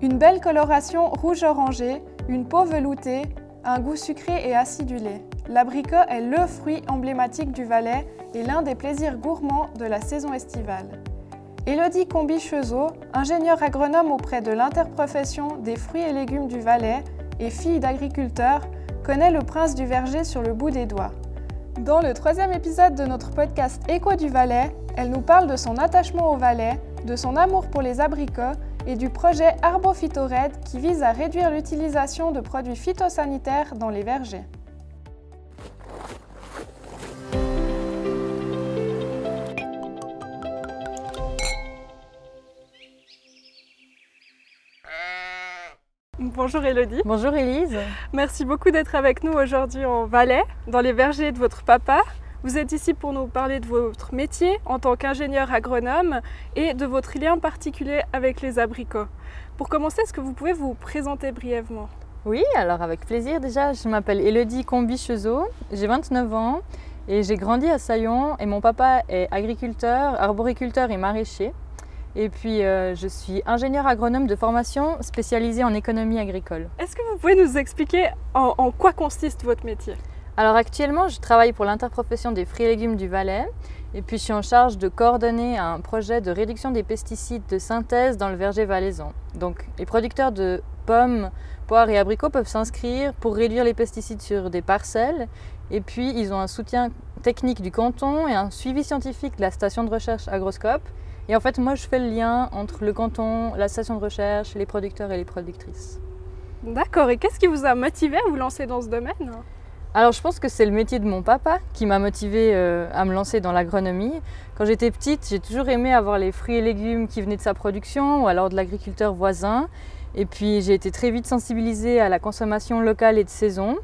Une belle coloration rouge-orangé, une peau veloutée, un goût sucré et acidulé. L'abricot est le fruit emblématique du Valais et l'un des plaisirs gourmands de la saison estivale. Élodie Combi-Chezot, ingénieure agronome auprès de l'interprofession des fruits et légumes du Valais et fille d'agriculteur, connaît le prince du verger sur le bout des doigts. Dans le troisième épisode de notre podcast Écho du Valais, elle nous parle de son attachement au Valais, de son amour pour les abricots et du projet ArboPhytoRed qui vise à réduire l'utilisation de produits phytosanitaires dans les vergers. Bonjour Elodie. Bonjour Elise. Merci beaucoup d'être avec nous aujourd'hui en Valais, dans les vergers de votre papa. Vous êtes ici pour nous parler de votre métier en tant qu'ingénieur agronome et de votre lien particulier avec les abricots. Pour commencer, est-ce que vous pouvez vous présenter brièvement? Oui, alors avec plaisir. Déjà, je m'appelle Elodie Combi-Chezot, j'ai 29 ans et j'ai grandi à Saillon et mon papa est agriculteur, arboriculteur et maraîcher. Et puis, euh, je suis ingénieur agronome de formation spécialisée en économie agricole. Est-ce que vous pouvez nous expliquer en quoi consiste votre métier? Alors actuellement, je travaille pour l'interprofession des fruits et légumes du Valais et puis je suis en charge de coordonner un projet de réduction des pesticides de synthèse dans le verger valaisan. Donc les producteurs de pommes, poires et abricots peuvent s'inscrire pour réduire les pesticides sur des parcelles et puis ils ont un soutien technique du canton et un suivi scientifique de la station de recherche Agroscope. Et en fait, moi, je fais le lien entre le canton, la station de recherche, les producteurs et les productrices. D'accord. Et qu'est-ce qui vous a motivé à vous lancer dans ce domaine? Alors je pense que c'est le métier de mon papa qui m'a motivé euh, à me lancer dans l'agronomie. Quand j'étais petite, j'ai toujours aimé avoir les fruits et légumes qui venaient de sa production ou alors de l'agriculteur voisin. Et puis j'ai été très vite sensibilisée à la consommation locale et de saison.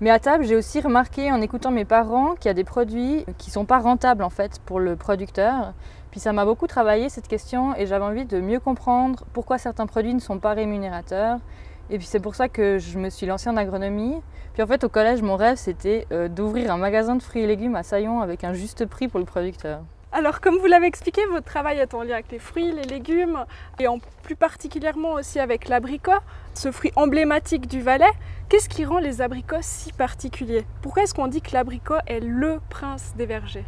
Mais à table, j'ai aussi remarqué en écoutant mes parents qu'il y a des produits qui ne sont pas rentables en fait pour le producteur. Puis ça m'a beaucoup travaillé cette question et j'avais envie de mieux comprendre pourquoi certains produits ne sont pas rémunérateurs et puis c'est pour ça que je me suis lancée en agronomie. Puis en fait au collège, mon rêve c'était euh, d'ouvrir un magasin de fruits et légumes à Saillon avec un juste prix pour le producteur. Alors comme vous l'avez expliqué, votre travail est en lien avec les fruits, les légumes et en plus particulièrement aussi avec l'abricot, ce fruit emblématique du Valais. Qu'est-ce qui rend les abricots si particuliers? Pourquoi est-ce qu'on dit que l'abricot est le prince des vergers?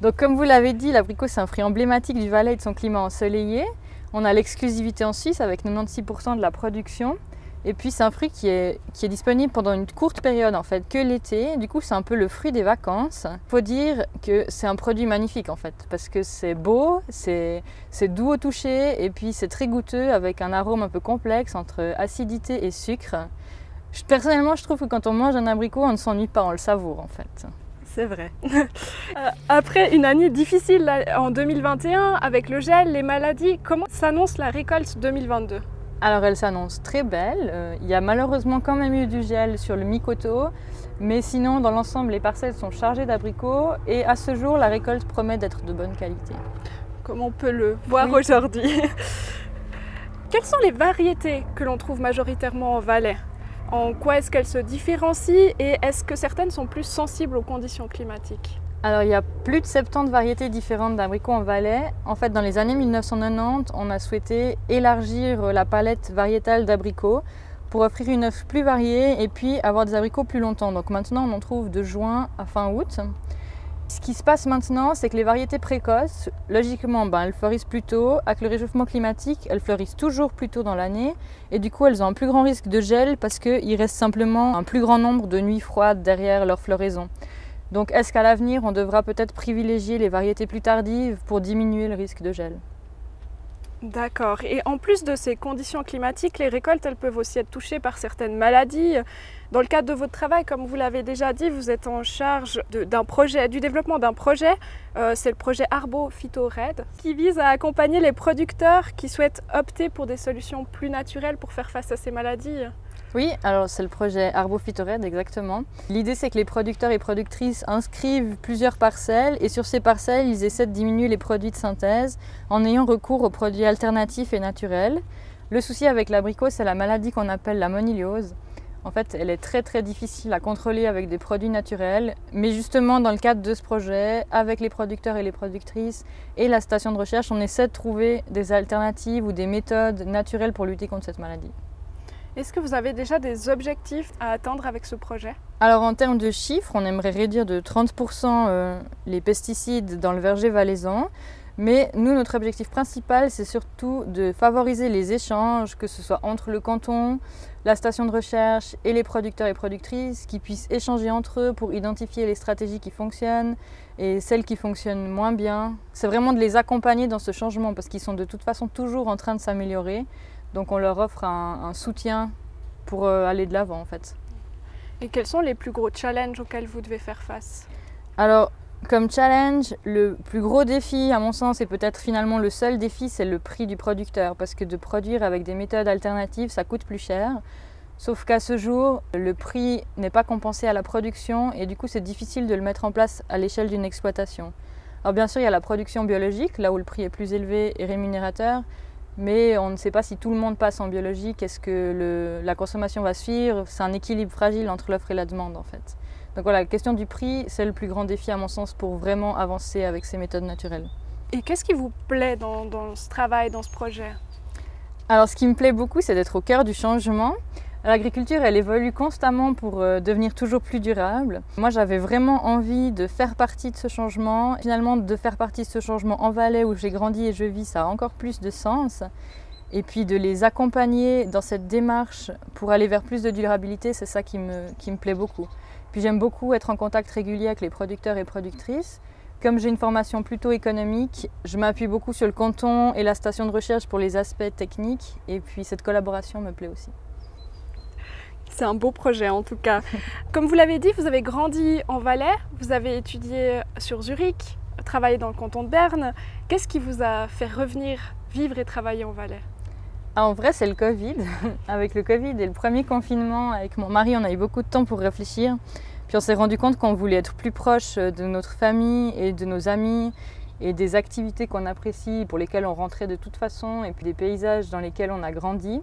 Donc comme vous l'avez dit, l'abricot c'est un fruit emblématique du Valais et de son climat ensoleillé. On a l'exclusivité en Suisse avec 96% de la production. Et puis c'est un fruit qui est, qui est disponible pendant une courte période en fait, que l'été. Du coup c'est un peu le fruit des vacances. Faut dire que c'est un produit magnifique en fait, parce que c'est beau, c'est doux au toucher, et puis c'est très goûteux avec un arôme un peu complexe entre acidité et sucre. Personnellement je trouve que quand on mange un abricot on ne s'ennuie pas, on le savoure en fait. C'est vrai. Euh, après une année difficile en 2021 avec le gel, les maladies, comment s'annonce la récolte 2022 alors elle s'annonce très belle. Euh, il y a malheureusement quand même eu du gel sur le mi-coteau, mais sinon dans l'ensemble les parcelles sont chargées d'abricots et à ce jour la récolte promet d'être de bonne qualité. Comme on peut le voir aujourd'hui. Quelles sont les variétés que l'on trouve majoritairement en Valais? En quoi est-ce qu'elles se différencient et est-ce que certaines sont plus sensibles aux conditions climatiques alors il y a plus de 70 variétés différentes d'abricots en Valais. En fait, dans les années 1990, on a souhaité élargir la palette variétale d'abricots pour offrir une offre plus variée et puis avoir des abricots plus longtemps. Donc maintenant, on en trouve de juin à fin août. Ce qui se passe maintenant, c'est que les variétés précoces, logiquement, ben, elles fleurissent plus tôt. Avec le réchauffement climatique, elles fleurissent toujours plus tôt dans l'année. Et du coup, elles ont un plus grand risque de gel parce qu'il reste simplement un plus grand nombre de nuits froides derrière leur floraison. Donc est-ce qu'à l'avenir, on devra peut-être privilégier les variétés plus tardives pour diminuer le risque de gel? D'accord. Et en plus de ces conditions climatiques, les récoltes, elles peuvent aussi être touchées par certaines maladies. Dans le cadre de votre travail, comme vous l'avez déjà dit, vous êtes en charge d'un projet, du développement d'un projet. Euh, c'est le projet Arbo Phyto Red, qui vise à accompagner les producteurs qui souhaitent opter pour des solutions plus naturelles pour faire face à ces maladies. Oui, alors c'est le projet Arbo Red exactement. L'idée c'est que les producteurs et productrices inscrivent plusieurs parcelles et sur ces parcelles ils essaient de diminuer les produits de synthèse en ayant recours aux produits alternatifs et naturels. Le souci avec l'abricot c'est la maladie qu'on appelle la moniliose. En fait, elle est très très difficile à contrôler avec des produits naturels. Mais justement, dans le cadre de ce projet, avec les producteurs et les productrices et la station de recherche, on essaie de trouver des alternatives ou des méthodes naturelles pour lutter contre cette maladie. Est-ce que vous avez déjà des objectifs à atteindre avec ce projet? Alors en termes de chiffres, on aimerait réduire de 30% euh, les pesticides dans le verger valaisan. Mais nous, notre objectif principal, c'est surtout de favoriser les échanges, que ce soit entre le canton, la station de recherche et les producteurs et productrices, qui puissent échanger entre eux pour identifier les stratégies qui fonctionnent et celles qui fonctionnent moins bien. C'est vraiment de les accompagner dans ce changement, parce qu'ils sont de toute façon toujours en train de s'améliorer. Donc on leur offre un, soutien pour euh, aller de l'avant en fait. Et quels sont les plus gros challenges auxquels vous devez faire face? Alors comme challenge, le plus gros défi, à mon sens, et peut-être finalement le seul défi, c'est le prix du producteur. Parce que de produire avec des méthodes alternatives, ça coûte plus cher. Sauf qu'à ce jour, le prix n'est pas compensé à la production et du coup, c'est difficile de le mettre en place à l'échelle d'une exploitation. Alors bien sûr, il y a la production biologique, là où le prix est plus élevé et rémunérateur, mais on ne sait pas si tout le monde passe en biologique, est-ce que la consommation va suivre? C'est un équilibre fragile entre l'offre et la demande en fait. Donc voilà, la question du prix, c'est le plus grand défi à mon sens pour vraiment avancer avec ces méthodes naturelles. Et qu'est-ce qui vous plaît dans, ce travail, dans ce projet? Alors ce qui me plaît beaucoup, c'est d'être au cœur du changement. L'agriculture, elle évolue constamment pour euh, devenir toujours plus durable. Moi, j'avais vraiment envie de faire partie de ce changement. Finalement, de faire partie de ce changement en Valais où j'ai grandi et je vis, ça a encore plus de sens. Et puis de les accompagner dans cette démarche pour aller vers plus de durabilité, c'est ça qui me, qui me plaît beaucoup. Puis j'aime beaucoup être en contact régulier avec les producteurs et productrices. Comme j'ai une formation plutôt économique, je m'appuie beaucoup sur le canton et la station de recherche pour les aspects techniques. Et puis cette collaboration me plaît aussi. C'est un beau projet en tout cas. Comme vous l'avez dit, vous avez grandi en Valais, vous avez étudié sur Zurich, travaillé dans le canton de Berne. Qu'est-ce qui vous a fait revenir vivre et travailler en Valais? Ah, en vrai, c'est le Covid. avec le Covid et le premier confinement, avec mon mari, on a eu beaucoup de temps pour réfléchir. Puis on s'est rendu compte qu'on voulait être plus proche de notre famille et de nos amis et des activités qu'on apprécie, pour lesquelles on rentrait de toute façon, et puis des paysages dans lesquels on a grandi.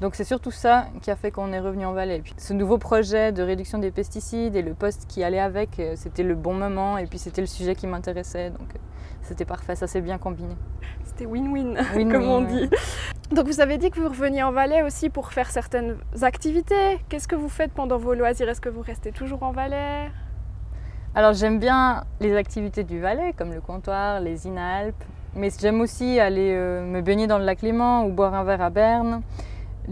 Donc c'est surtout ça qui a fait qu'on est revenu en Valais. puis, ce nouveau projet de réduction des pesticides et le poste qui allait avec, euh, c'était le bon moment et puis c'était le sujet qui m'intéressait. Donc euh, c'était parfait, ça s'est bien combiné. C'était win-win, comme on dit. Donc vous avez dit que vous reveniez en Valais aussi pour faire certaines activités. Qu'est-ce que vous faites pendant vos loisirs? Est-ce que vous restez toujours en Valais? Alors j'aime bien les activités du Valais, comme le comptoir, les Inalpes. Mais j'aime aussi aller euh, me baigner dans le lac Léman ou boire un verre à Berne.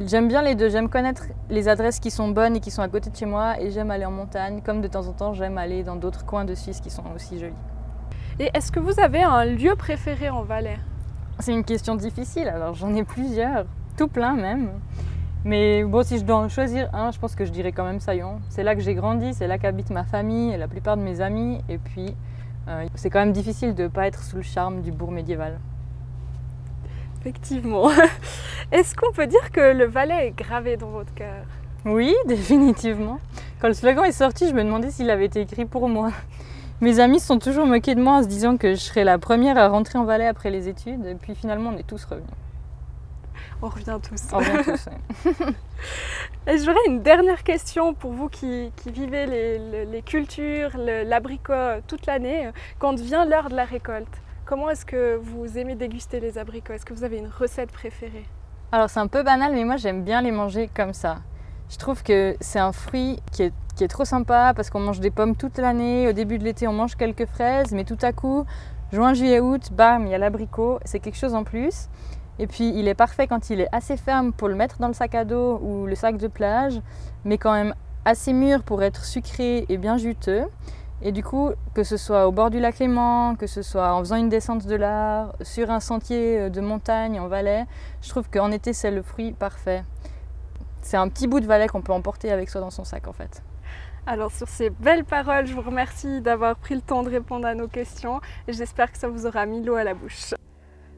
J'aime bien les deux. J'aime connaître les adresses qui sont bonnes et qui sont à côté de chez moi. Et j'aime aller en montagne, comme de temps en temps j'aime aller dans d'autres coins de Suisse qui sont aussi jolis. Et est-ce que vous avez un lieu préféré en Valais? C'est une question difficile, alors j'en ai plusieurs, tout plein même. Mais bon, si je dois en choisir un, je pense que je dirais quand même Saillon. C'est là que j'ai grandi, c'est là qu'habite ma famille et la plupart de mes amis. Et puis, euh, c'est quand même difficile de ne pas être sous le charme du bourg médiéval. Effectivement. Est-ce qu'on peut dire que le Valais est gravé dans votre cœur? Oui, définitivement. Quand le slogan est sorti, je me demandais s'il avait été écrit pour moi. Mes amis se sont toujours moqués de moi en se disant que je serais la première à rentrer en Valais après les études. Et puis finalement, on est tous revenus. On revient tous. On revient tous, Et j'aurais une dernière question pour vous qui, vivez les, cultures, l'abricot toute l'année. Quand vient l'heure de la récolte, comment est-ce que vous aimez déguster les abricots? Est-ce que vous avez une recette préférée? Alors c'est un peu banal, mais moi j'aime bien les manger comme ça. Je trouve que c'est un fruit qui est trop sympa parce qu'on mange des pommes toute l'année. Au début de l'été, on mange quelques fraises, mais tout à coup, juin, juillet, août, bam, il y a l'abricot. C'est quelque chose en plus. Et puis, il est parfait quand il est assez ferme pour le mettre dans le sac à dos ou le sac de plage, mais quand même assez mûr pour être sucré et bien juteux. Et du coup, que ce soit au bord du lac Léman, que ce soit en faisant une descente de l'art, sur un sentier de montagne en Valais, je trouve qu'en été, c'est le fruit parfait. C'est un petit bout de Valais qu'on peut emporter avec soi dans son sac en fait. Alors sur ces belles paroles, je vous remercie d'avoir pris le temps de répondre à nos questions et j'espère que ça vous aura mis l'eau à la bouche.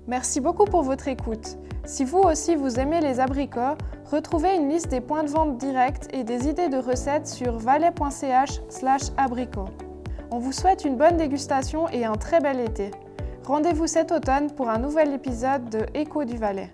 Merci beaucoup pour votre écoute. Si vous aussi vous aimez les abricots, retrouvez une liste des points de vente directs et des idées de recettes sur valais.ch/abricots. On vous souhaite une bonne dégustation et un très bel été. Rendez-vous cet automne pour un nouvel épisode de Écho du Valais.